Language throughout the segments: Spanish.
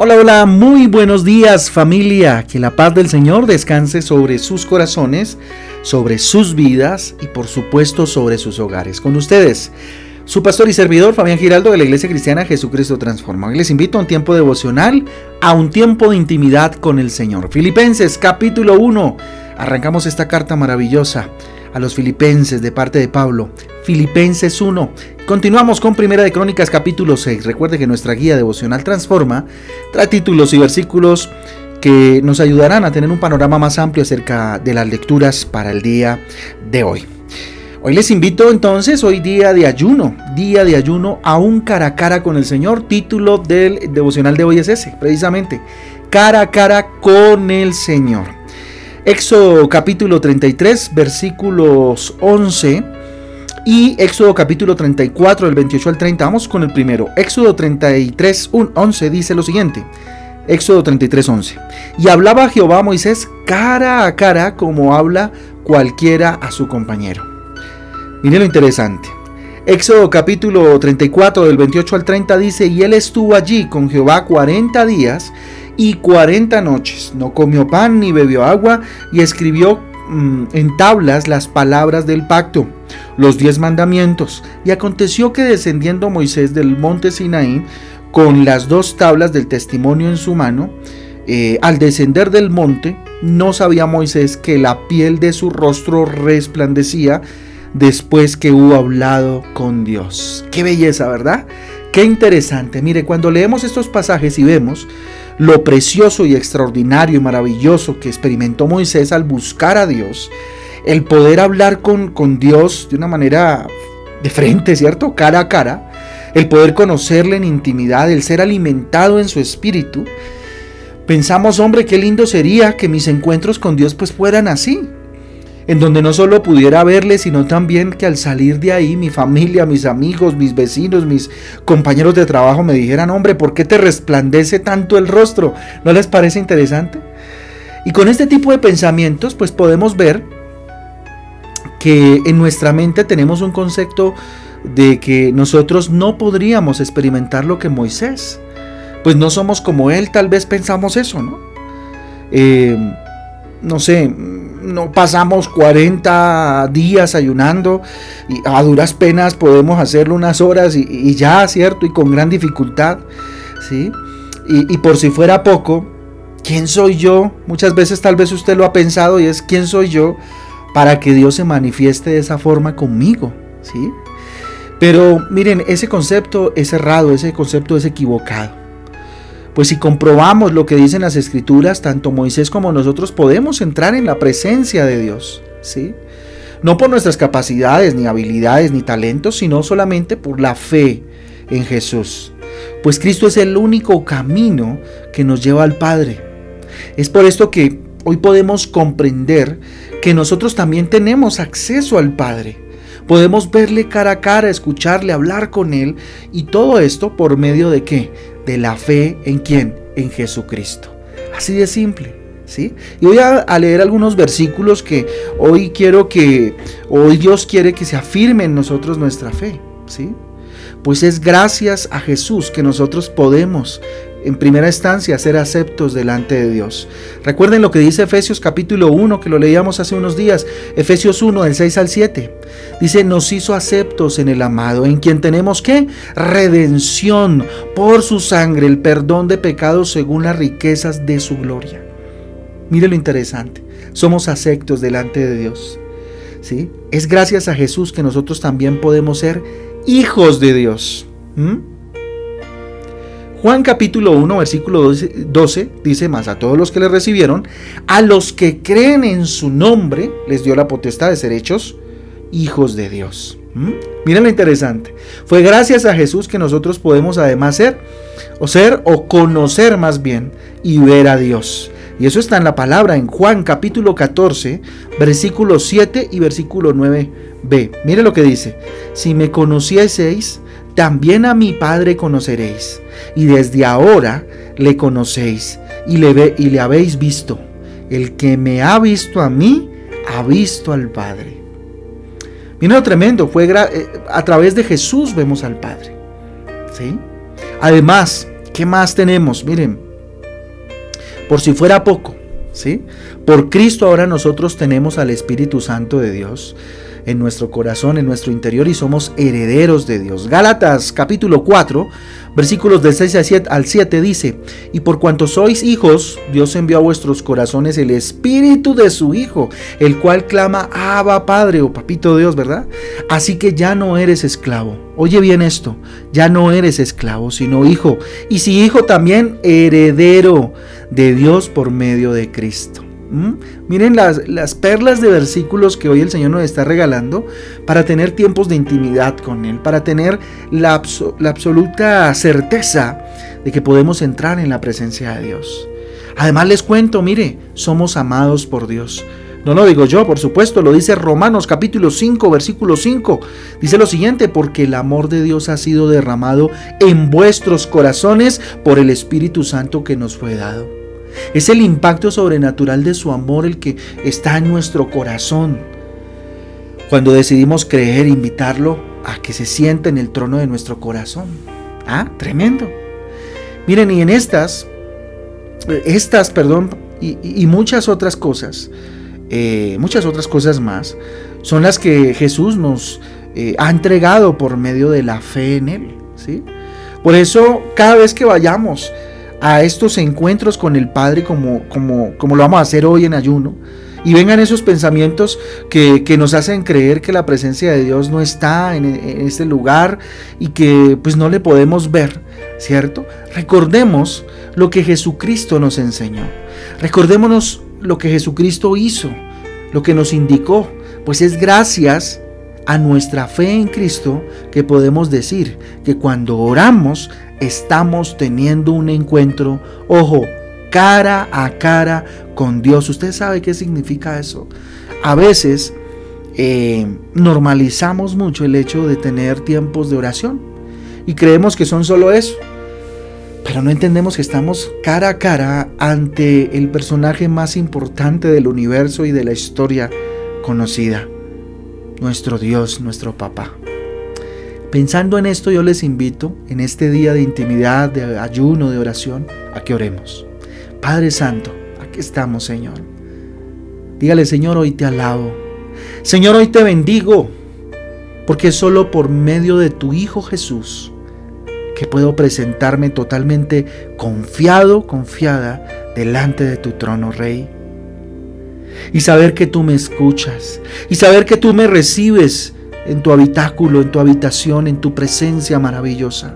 Hola, hola, muy buenos días familia. Que la paz del Señor descanse sobre sus corazones, sobre sus vidas y por supuesto sobre sus hogares. Con ustedes, su pastor y servidor Fabián Giraldo de la Iglesia Cristiana Jesucristo Transforma. Les invito a un tiempo devocional, a un tiempo de intimidad con el Señor. Filipenses capítulo 1. Arrancamos esta carta maravillosa a los filipenses de parte de Pablo. Filipenses 1. Continuamos con Primera de Crónicas capítulo 6. Recuerde que nuestra guía devocional Transforma trae títulos y versículos que nos ayudarán a tener un panorama más amplio acerca de las lecturas para el día de hoy. Hoy les invito entonces, hoy día de ayuno, día de ayuno a un cara a cara con el Señor. Título del devocional de hoy es ese, precisamente, cara a cara con el Señor. Éxodo capítulo 33, versículos 11 y Éxodo capítulo 34, del 28 al 30. Vamos con el primero. Éxodo 33, 11 dice lo siguiente. Éxodo 33, 11. Y hablaba Jehová a Moisés cara a cara como habla cualquiera a su compañero. Miren lo interesante. Éxodo capítulo 34 del 28 al 30 dice, y él estuvo allí con Jehová 40 días y cuarenta noches. No comió pan ni bebió agua y escribió mm, en tablas las palabras del pacto, los diez mandamientos. Y aconteció que descendiendo Moisés del monte Sinaí con las dos tablas del testimonio en su mano, eh, al descender del monte, no sabía Moisés que la piel de su rostro resplandecía después que hubo hablado con Dios. Qué belleza, ¿verdad? Qué interesante. Mire, cuando leemos estos pasajes y vemos lo precioso y extraordinario y maravilloso que experimentó Moisés al buscar a Dios, el poder hablar con, con Dios de una manera de frente, ¿cierto? Cara a cara, el poder conocerle en intimidad, el ser alimentado en su espíritu, pensamos, hombre, qué lindo sería que mis encuentros con Dios pues fueran así, en donde no solo pudiera verle, sino también que al salir de ahí mi familia, mis amigos, mis vecinos, mis compañeros de trabajo me dijeran, hombre, ¿por qué te resplandece tanto el rostro? ¿No les parece interesante? Y con este tipo de pensamientos, pues podemos ver que en nuestra mente tenemos un concepto de que nosotros no podríamos experimentar lo que Moisés. Pues no somos como él, tal vez pensamos eso, ¿no? Eh, no sé, no pasamos 40 días ayunando y a duras penas podemos hacerlo unas horas y, ya, ¿cierto? Y con gran dificultad, ¿sí? Y, y, por si fuera poco, ¿quién soy yo? Muchas veces tal vez usted lo ha pensado y es ¿quién soy yo para que Dios se manifieste de esa forma conmigo? ¿Sí? Pero miren, ese concepto es errado, ese concepto es equivocado. Pues si comprobamos lo que dicen las escrituras, tanto Moisés como nosotros podemos entrar en la presencia de Dios, ¿sí? No por nuestras capacidades, ni habilidades, ni talentos, sino solamente por la fe en Jesús. Pues Cristo es el único camino que nos lleva al Padre. Es por esto que hoy podemos comprender que nosotros también tenemos acceso al Padre. Podemos verle cara a cara, escucharle, hablar con Él y todo esto por medio de qué? De la fe en quién? En Jesucristo. Así de simple. ¿Sí? Y voy a, leer algunos versículos que hoy quiero que, hoy Dios quiere que se afirme en nosotros nuestra fe, ¿sí? Pues es gracias a Jesús que nosotros podemos en primera instancia ser aceptos delante de Dios. Recuerden lo que dice Efesios capítulo 1, que lo leíamos hace unos días, Efesios 1 del 6 al 7. Dice, nos hizo aceptos en el amado, en quien tenemos que redención por su sangre, el perdón de pecados según las riquezas de su gloria. Mire lo interesante, somos aceptos delante de Dios. ¿sí? Es gracias a Jesús que nosotros también podemos ser hijos de Dios. Juan capítulo 1, versículo 12, dice más, a todos los que le recibieron, a los que creen en su nombre, les dio la potestad de ser hechos hijos de Dios. ¿Mm? Miren lo interesante. Fue gracias a Jesús que nosotros podemos además ser, o ser, o conocer más bien, y ver a Dios. Y eso está en la palabra en Juan capítulo 14, versículo 7 y versículo 9b. Mire lo que dice. Si me conocieseis, también a mi Padre conoceréis, y desde ahora le conocéis y le, ve, y le habéis visto. El que me ha visto a mí, ha visto al Padre. Miren lo tremendo, fue eh, a través de Jesús vemos al Padre. ¿Sí? Además, ¿qué más tenemos? Miren, Por si fuera poco, ¿sí? Por Cristo ahora nosotros tenemos al Espíritu Santo de Dios en nuestro corazón, en nuestro interior y somos herederos de Dios. Gálatas capítulo 4, versículos del 6 al 7 dice, y por cuanto sois hijos, Dios envió a vuestros corazones el Espíritu de su Hijo, el cual clama, Abba Padre o Papito Dios, ¿verdad? Así que ya no eres esclavo. Oye bien esto, ya no eres esclavo, sino hijo. Y si hijo también, heredero de Dios por medio de Cristo. ¿Mm? Miren las, las, perlas de versículos que hoy el Señor nos está regalando para tener tiempos de intimidad con Él, para tener la, la absoluta certeza de que podemos entrar en la presencia de Dios. Además les cuento, mire, somos amados por Dios. No lo digo yo, por supuesto, lo dice Romanos capítulo 5, versículo 5. Dice lo siguiente, porque el amor de Dios ha sido derramado en vuestros corazones por el Espíritu Santo que nos fue dado. Es el impacto sobrenatural de su amor el que está en nuestro corazón. Cuando decidimos creer, invitarlo a que se siente en el trono de nuestro corazón. Ah, tremendo. Miren, y en estas, estas, perdón, y, muchas otras cosas, eh, muchas otras cosas más, son las que Jesús nos eh, ha entregado por medio de la fe en Él. ¿sí? Por eso, cada vez que vayamos a estos encuentros con el Padre como, como, como lo vamos a hacer hoy en ayuno. Y vengan esos pensamientos que, nos hacen creer que la presencia de Dios no está en, en, este lugar y que pues no le podemos ver, ¿cierto? Recordemos lo que Jesucristo nos enseñó. Recordémonos lo que Jesucristo hizo, lo que nos indicó. Pues es gracias a nuestra fe en Cristo que podemos decir que cuando oramos estamos teniendo un encuentro, ojo, cara a cara con Dios. ¿Usted sabe qué significa eso? A veces eh, normalizamos mucho el hecho de tener tiempos de oración y creemos que son solo eso. Pero no entendemos que estamos cara a cara ante el personaje más importante del universo y de la historia conocida, nuestro Dios, nuestro papá. Pensando en esto, yo les invito en este día de intimidad, de ayuno, de oración, a que oremos. Padre Santo, aquí estamos, Señor. Dígale, Señor, hoy te alabo. Señor, hoy te bendigo, porque solo por medio de tu Hijo Jesús que puedo presentarme totalmente confiado, confiada delante de tu trono, Rey. Y saber que tú me escuchas, y saber que tú me recibes en tu habitáculo, en tu habitación, en tu presencia maravillosa.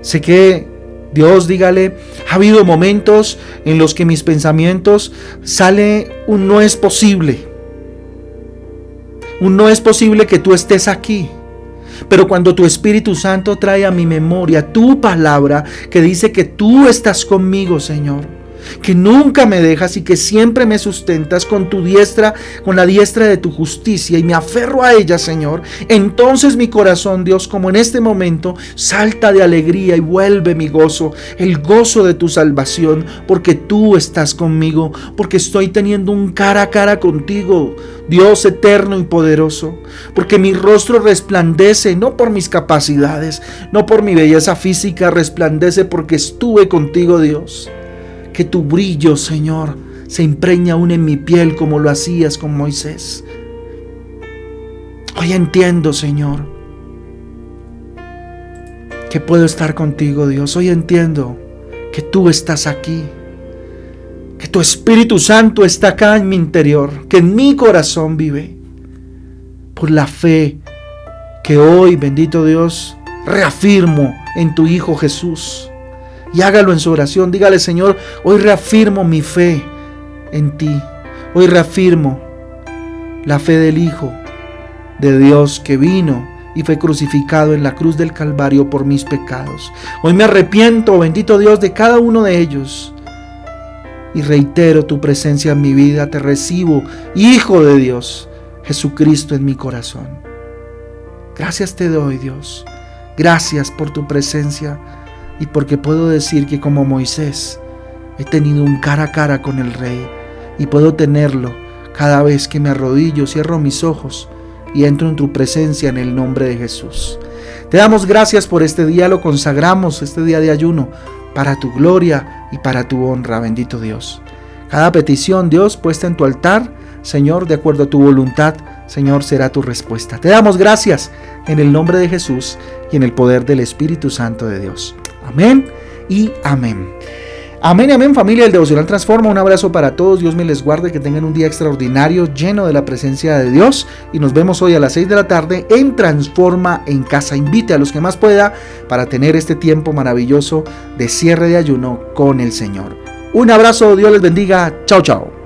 Sé que Dios, dígale, ha habido momentos en los que mis pensamientos sale un no es posible. Un no es posible que tú estés aquí. Pero cuando tu Espíritu Santo trae a mi memoria tu palabra que dice que tú estás conmigo, Señor que nunca me dejas y que siempre me sustentas con tu diestra, con la diestra de tu justicia y me aferro a ella, Señor, entonces mi corazón, Dios, como en este momento, salta de alegría y vuelve mi gozo, el gozo de tu salvación, porque tú estás conmigo, porque estoy teniendo un cara a cara contigo, Dios eterno y poderoso, porque mi rostro resplandece no por mis capacidades, no por mi belleza física, resplandece porque estuve contigo, Dios que tu brillo, Señor, se impregna aún en mi piel como lo hacías con Moisés. Hoy entiendo, Señor, que puedo estar contigo, Dios. Hoy entiendo que tú estás aquí, que tu Espíritu Santo está acá en mi interior, que en mi corazón vive, por la fe que hoy, bendito Dios, reafirmo en tu Hijo Jesús y hágalo en su oración. Dígale, Señor, hoy reafirmo mi fe en ti. Hoy reafirmo la fe del Hijo de Dios que vino y fue crucificado en la cruz del Calvario por mis pecados. Hoy me arrepiento, bendito Dios, de cada uno de ellos. Y reitero tu presencia en mi vida, te recibo, Hijo de Dios, Jesucristo en mi corazón. Gracias te doy, Dios. Gracias por tu presencia y porque puedo decir que como Moisés he tenido un cara a cara con el Rey y puedo tenerlo cada vez que me arrodillo, cierro mis ojos y entro en tu presencia en el nombre de Jesús. Te damos gracias por este día, lo consagramos, este día de ayuno, para tu gloria, y para tu honra, bendito Dios. Cada petición, Dios, puesta en tu altar, Señor, de acuerdo a tu voluntad, Señor, será tu respuesta. Te damos gracias en el nombre de Jesús y en el poder del Espíritu Santo de Dios. Amén y amén. Amén y amén familia del Devocional Transforma. Un abrazo para todos. Dios me les guarde. Que tengan un día extraordinario lleno de la presencia de Dios. Y nos vemos hoy a las 6 de la tarde en Transforma en Casa. Invite a los que más pueda para tener este tiempo maravilloso de cierre de ayuno con el Señor. Un abrazo. Dios les bendiga. Chao, chao.